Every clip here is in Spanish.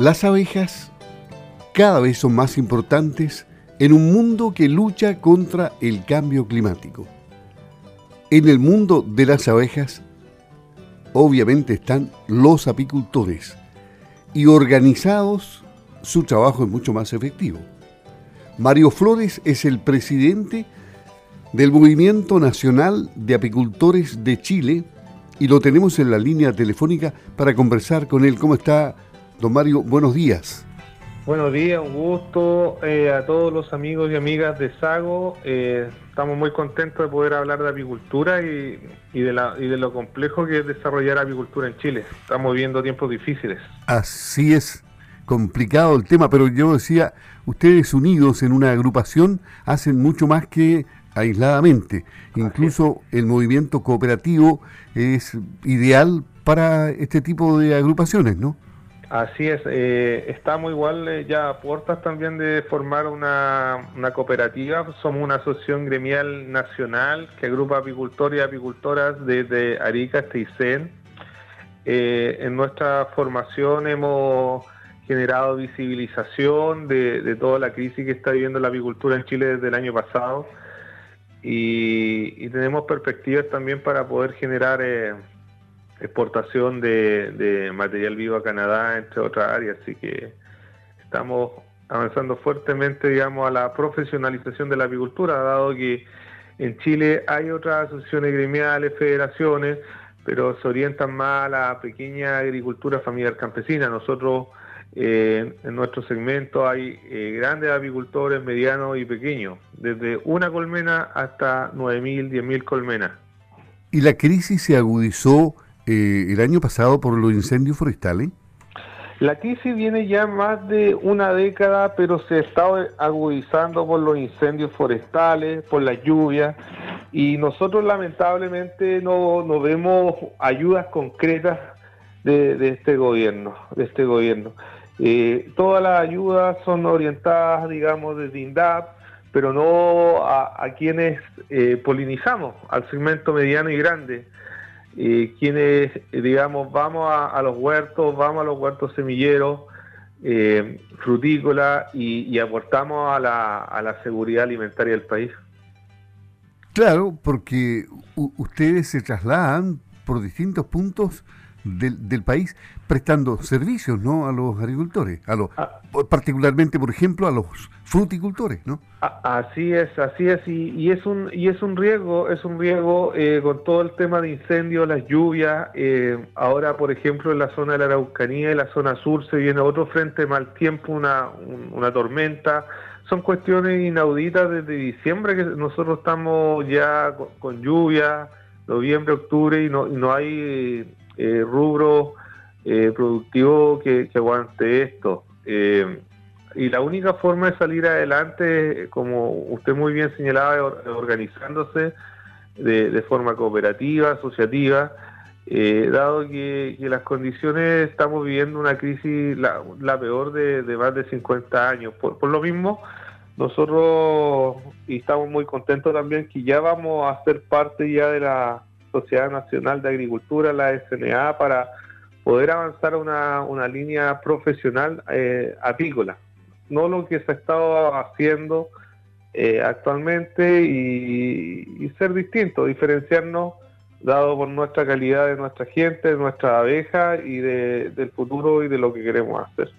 Las abejas cada vez son más importantes en un mundo que lucha contra el cambio climático. En el mundo de las abejas, obviamente están los apicultores y organizados su trabajo es mucho más efectivo. Mario Flores es el presidente del Movimiento Nacional de Apicultores de Chile y lo tenemos en la línea telefónica para conversar con él. ¿Cómo está, don Mario? Buenos días. Buenos días, un gusto eh, a todos los amigos y amigas de Sago. Eh, estamos muy contentos de poder hablar de apicultura y, de la, y de lo complejo que es desarrollar apicultura en Chile. Estamos viviendo tiempos difíciles. Así es, complicado el tema, pero yo decía, ustedes unidos en una agrupación hacen mucho más que aisladamente. Incluso el movimiento cooperativo es ideal para este tipo de agrupaciones, ¿no? Así es, eh, estamos igual eh, ya a puertas también de formar una, cooperativa. Somos una asociación gremial nacional que agrupa apicultores y apicultoras desde Arica hasta Isen. Eh, en nuestra formación hemos generado visibilización de, de, toda la crisis que está viviendo la apicultura en Chile desde el año pasado y, tenemos perspectivas también para poder generar eh, exportación de, material vivo a Canadá, entre otras áreas. Así que estamos avanzando fuertemente, digamos, a la profesionalización de la apicultura, dado que en Chile hay otras asociaciones gremiales, federaciones, pero se orientan más a la pequeña agricultura familiar campesina. Nosotros eh, en nuestro segmento hay eh, grandes apicultores, medianos y pequeños, desde una colmena hasta 9.000, 10.000 colmenas. ¿Y la crisis se agudizó eh, el año pasado por los incendios forestales? La crisis viene ya más de una década, pero se estado agudizando por los incendios forestales, por la lluvia, y nosotros lamentablemente no, no vemos ayudas concretas de, de, este gobierno, de este gobierno. Eh, todas las ayudas son orientadas, digamos, desde INDAP, pero no a, quienes eh, polinizamos, al segmento mediano y grande. Eh, quienes, digamos, vamos a, los huertos, vamos a los huertos semilleros, frutícolas y, aportamos a la, a la seguridad alimentaria del país. Claro, porque ustedes se trasladan por distintos puntos del, del, país prestando servicios ¿no? a los agricultores, a los, ah. particularmente, por ejemplo, a los fruticultores. ¿no? Así es, así es, y, es un y es un riesgo, es un riesgo eh, con todo el tema de incendios, las lluvias. Eh, ahora, por ejemplo, en la zona de la Araucanía, en la zona sur, se viene otro frente mal tiempo, una, una tormenta. Son cuestiones inauditas desde diciembre que nosotros estamos ya con, lluvia, noviembre, octubre, y no, y no hay eh, rubro eh, productivo que, aguante esto. Eh, y la única forma de salir adelante, como usted muy bien señalaba, organizándose de, forma cooperativa, asociativa, dado que, las condiciones estamos viviendo una crisis, la, peor de, más de 50 años. Por, lo mismo, nosotros estamos muy contentos también que ya vamos a ser parte ya de la Sociedad Nacional de Agricultura, la SNA, para poder avanzar una, una línea profesional eh, apícola. No lo que se ha estado haciendo eh, actualmente y, ser distinto, diferenciarnos dado por nuestra calidad de nuestra gente, de nuestra abeja y del futuro y de lo que queremos hacer.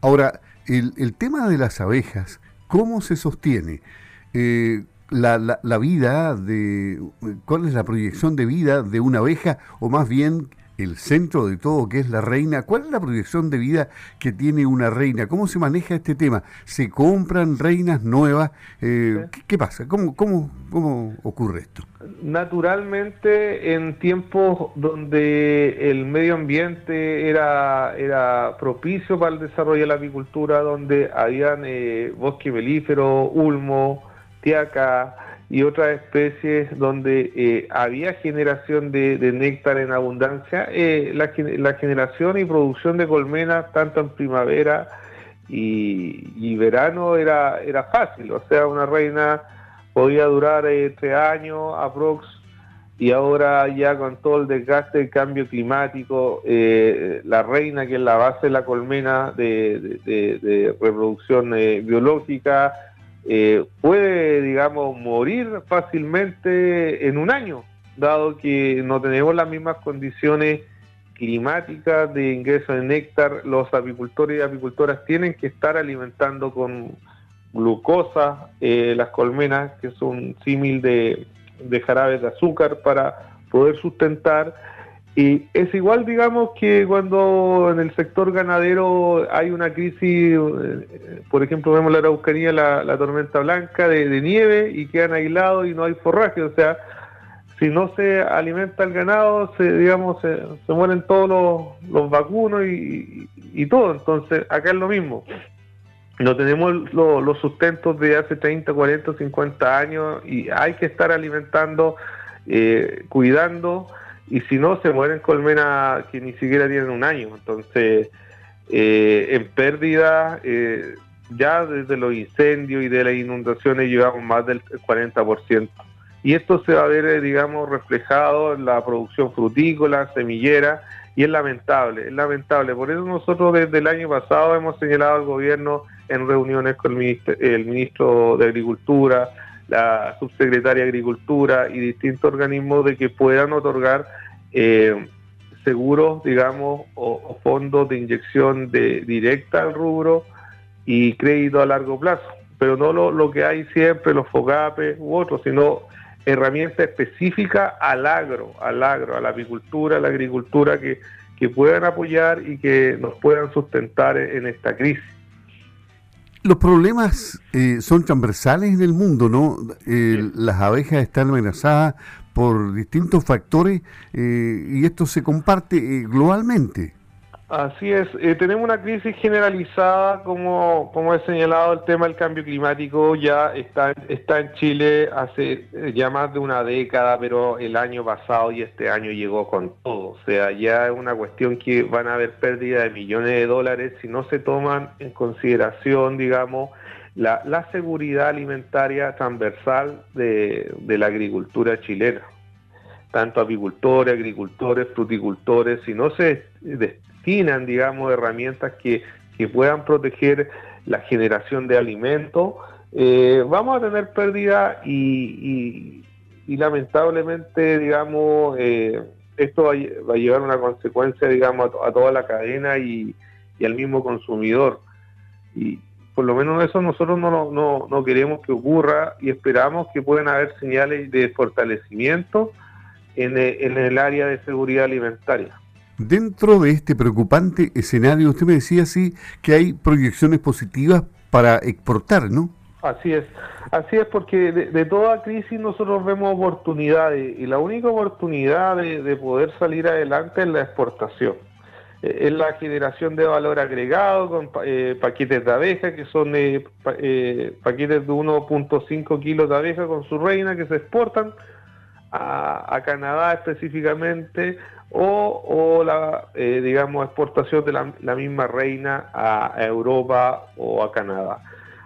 Ahora, el, el tema de las abejas, ¿cómo se sostiene? Eh, la, la, la, vida de cuál es la proyección de vida de una abeja o más bien el centro de todo que es la reina. Cuál es la proyección de vida que tiene una reina cómo se maneja este tema se compran reinas nuevas eh, ¿qué, pasa cómo cómo cómo ocurre esto naturalmente en tiempos donde el medio ambiente era era propicio para el desarrollo de la apicultura donde habían eh, bosque melífero ulmo tiaca y otras especies donde eh, había generación de, néctar en abundancia, eh, la, generación y producción de colmenas tanto en primavera y, verano era, era fácil, o sea, una reina podía durar eh, tres años aprox y ahora ya con todo el desgaste del cambio climático, eh, la reina que es la base de la colmena de, reproducción biológica eh, puede, digamos, morir fácilmente en un año, dado que no tenemos las mismas condiciones climáticas de ingreso de néctar, los apicultores y apicultoras tienen que estar alimentando con glucosa las colmenas, que son símil de jarabes de azúcar para poder sustentar. Y es igual, digamos, que cuando en el sector ganadero hay una crisis, eh, por ejemplo, vemos la Araucanía, la, tormenta blanca de, nieve y quedan aislados y no hay forraje. O sea, si no se alimenta el ganado, se, digamos, se, mueren todos los, vacunos y, y, todo. Entonces, acá es lo mismo no tenemos los sustentos de hace 30, 40, 50 años y hay que estar alimentando, eh, cuidando y si no se mueren colmenas que ni siquiera tienen un año. Entonces, eh, en pérdida, eh, ya desde los incendios y de las inundaciones llevamos más del 40%. Y esto se va a ver, digamos, reflejado en la producción frutícola, semillera, y es lamentable, es lamentable. Por eso nosotros desde el año pasado hemos señalado al gobierno en reuniones con el ministro, de Agricultura, la subsecretaria de Agricultura y distintos organismos de que puedan otorgar eh, seguros, digamos, o, fondos de inyección de, directa al rubro y crédito a largo plazo. Pero no lo, que hay siempre, los FOGAPE u otros, sino herramientas específicas al agro, al agro, a la apicultura, a la agricultura que, que puedan apoyar y que nos puedan sustentar en esta crisis. Los problemas eh, son transversales en el mundo, ¿no? Eh, las abejas están amenazadas por distintos factores eh, y esto se comparte globalmente. Así es, eh, tenemos una crisis generalizada, como, como he señalado, el tema del cambio climático ya está, está en Chile hace eh, ya más de una década, pero el año pasado y este año llegó con todo. O sea, ya es una cuestión que van a haber pérdida de millones de dólares si no se toman en consideración, digamos, la, la seguridad alimentaria transversal de, la agricultura chilena tanto apicultores, agricultores, fruticultores, si no se digamos, herramientas que, puedan proteger la generación de alimentos, eh, vamos a tener pérdida y, lamentablemente, digamos, eh, esto va, a llevar una consecuencia, digamos, a, toda la cadena y, al mismo consumidor. Y por lo menos eso nosotros no, no, no queremos que ocurra y esperamos que puedan haber señales de fortalecimiento en en el área de seguridad alimentaria. Dentro de este preocupante escenario, usted me decía así que hay proyecciones positivas para exportar, ¿no? Así es, así es porque de, toda crisis nosotros vemos oportunidades y la única oportunidad de, poder salir adelante es la exportación. Eh, es la generación de valor agregado con eh, paquetes de abeja que son eh, paquetes de 1.5 kilos de abeja con su reina que se exportan a Canadá específicamente o, la, eh, digamos, exportación de la, misma reina a, Europa o a Canadá.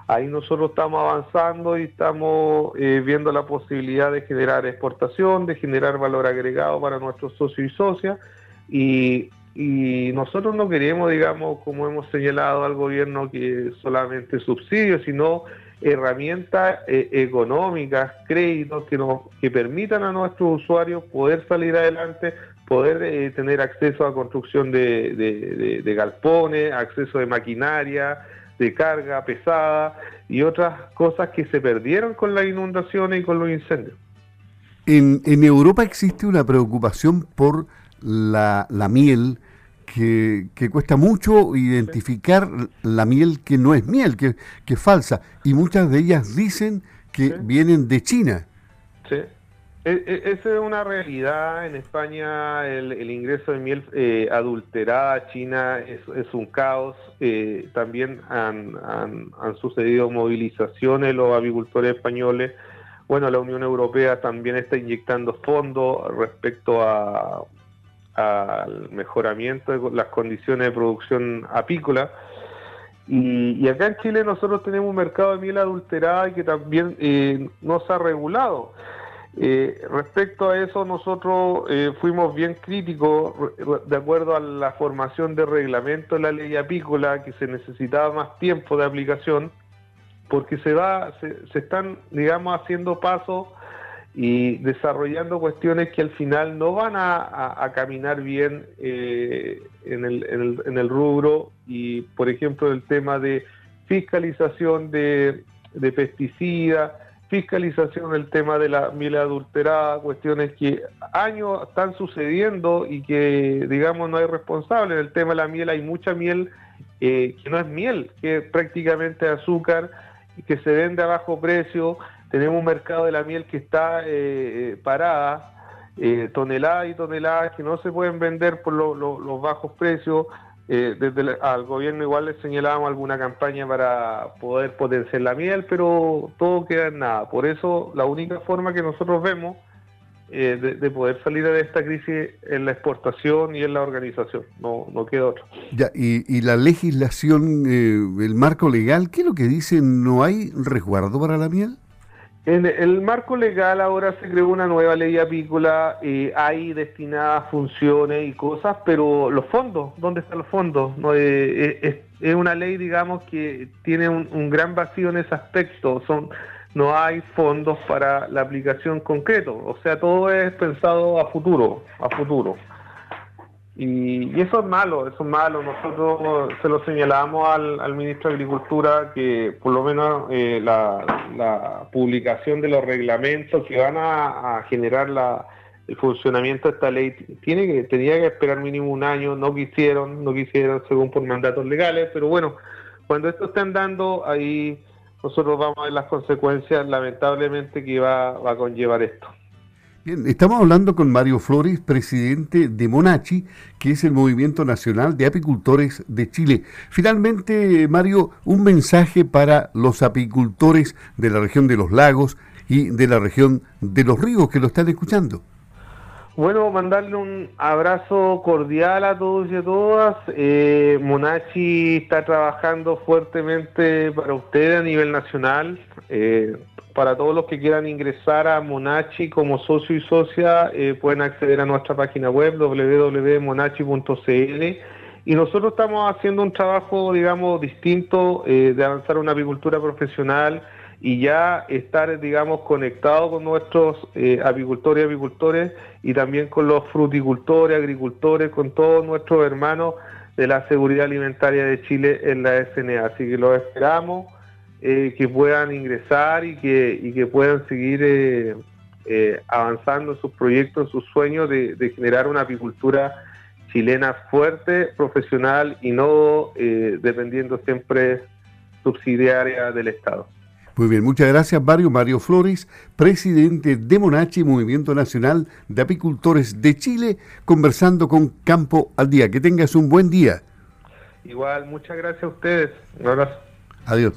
Ahí nosotros estamos avanzando y estamos eh, viendo la posibilidad de generar exportación, de generar valor agregado para nuestros socios y socias. Y, nosotros no queremos, digamos, como hemos señalado al gobierno, que solamente subsidios, sino herramientas eh, económicas, créditos que, nos, que permitan a nuestros usuarios poder salir adelante, poder eh, tener acceso a construcción de, galpones, acceso de maquinaria, de carga pesada y otras cosas que se perdieron con las inundaciones y con los incendios. En, en Europa existe una preocupación por la, la miel, que, cuesta mucho identificar la miel que no es miel, que, que es falsa. Y muchas de ellas dicen que vienen de China. Sí. E, e, esa es una realidad. En España el, ingreso de miel eh, adulterada a China es, un caos. Eh, también han, han, sucedido movilizaciones los avicultores españoles. Bueno, la Unión Europea también está inyectando fondos respecto a al mejoramiento de las condiciones de producción apícola. Y, acá en Chile nosotros tenemos un mercado de miel adulterada y que también eh, no se ha regulado. Eh, respecto a eso, nosotros eh, fuimos bien críticos de acuerdo a la formación de reglamento de la ley apícola, que se necesitaba más tiempo de aplicación, porque se va, se, están, digamos, haciendo pasos y desarrollando cuestiones que al final no van a, caminar bien eh, en, el, en, el, rubro. Y, por ejemplo, el tema de fiscalización de pesticidas, fiscalización el tema de la miel adulterada, cuestiones que años están sucediendo y que, digamos, no hay responsable. En el tema de la miel hay mucha miel eh, que no es miel, que es prácticamente azúcar, que se vende a bajo precio. Tenemos un mercado de la miel que está eh, parada, eh, toneladas y toneladas que no se pueden vender por los bajos precios. Eh, desde al gobierno igual le señalábamos alguna campaña para poder potenciar la miel, pero todo queda en nada. Por eso la única forma que nosotros vemos eh, de, poder salir de esta crisis en la exportación y en la organización, no, no queda otro. Ya, y, la legislación, eh, el marco legal, ¿qué es lo que dice? ¿No hay resguardo para la miel? En el marco legal ahora se creó una nueva ley apícola, eh, hay destinadas funciones y cosas, pero los fondos, ¿dónde están los fondos? No, eh, eh, es, una ley, digamos, que tiene un, gran vacío en ese aspecto. Son, no hay fondos para la aplicación concreto, o sea, todo es pensado a futuro, a futuro. Y, eso es malo, eso es malo. Nosotros se lo señalamos al, ministro de Agricultura que por lo menos eh, la, publicación de los reglamentos que van a, generar el funcionamiento de esta ley tiene tenía que esperar mínimo un año. No quisieron, no quisieron según por mandatos legales, pero bueno, cuando esto esté andando ahí nosotros vamos a ver las consecuencias lamentablemente que va a conllevar esto. Bien, estamos hablando con Mario Flores, presidente de Monachi, que es el Movimiento Nacional de Apicultores de Chile. Finalmente, Mario, un mensaje para los apicultores de la región de los lagos y de la región de los ríos que lo están escuchando. Bueno, mandarle un abrazo cordial a todos y a todas. Eh, Monachi está trabajando fuertemente para ustedes a nivel nacional. Eh, para todos los que quieran ingresar a Monachi como socio y socia, eh, pueden acceder a nuestra página web www.monachi.cl y nosotros estamos haciendo un trabajo, digamos, distinto eh, de avanzar una apicultura profesional y ya estar, digamos, conectados con nuestros eh, apicultores y apicultores y también con los fruticultores, agricultores, con todos nuestros hermanos de la seguridad alimentaria de Chile en la SNA. Así que los esperamos. Eh, que puedan ingresar y que, y que puedan seguir eh, eh, avanzando en sus proyectos, en sus sueños de, generar una apicultura chilena fuerte, profesional y no dependiendo siempre subsidiaria del Estado. Muy bien, muchas gracias Mario. Mario Flores, presidente de Monachi, Movimiento Nacional de Apicultores de Chile, conversando con Campo al Día. Que tengas un buen día. Igual, muchas gracias a ustedes. Un abrazo. Adiós.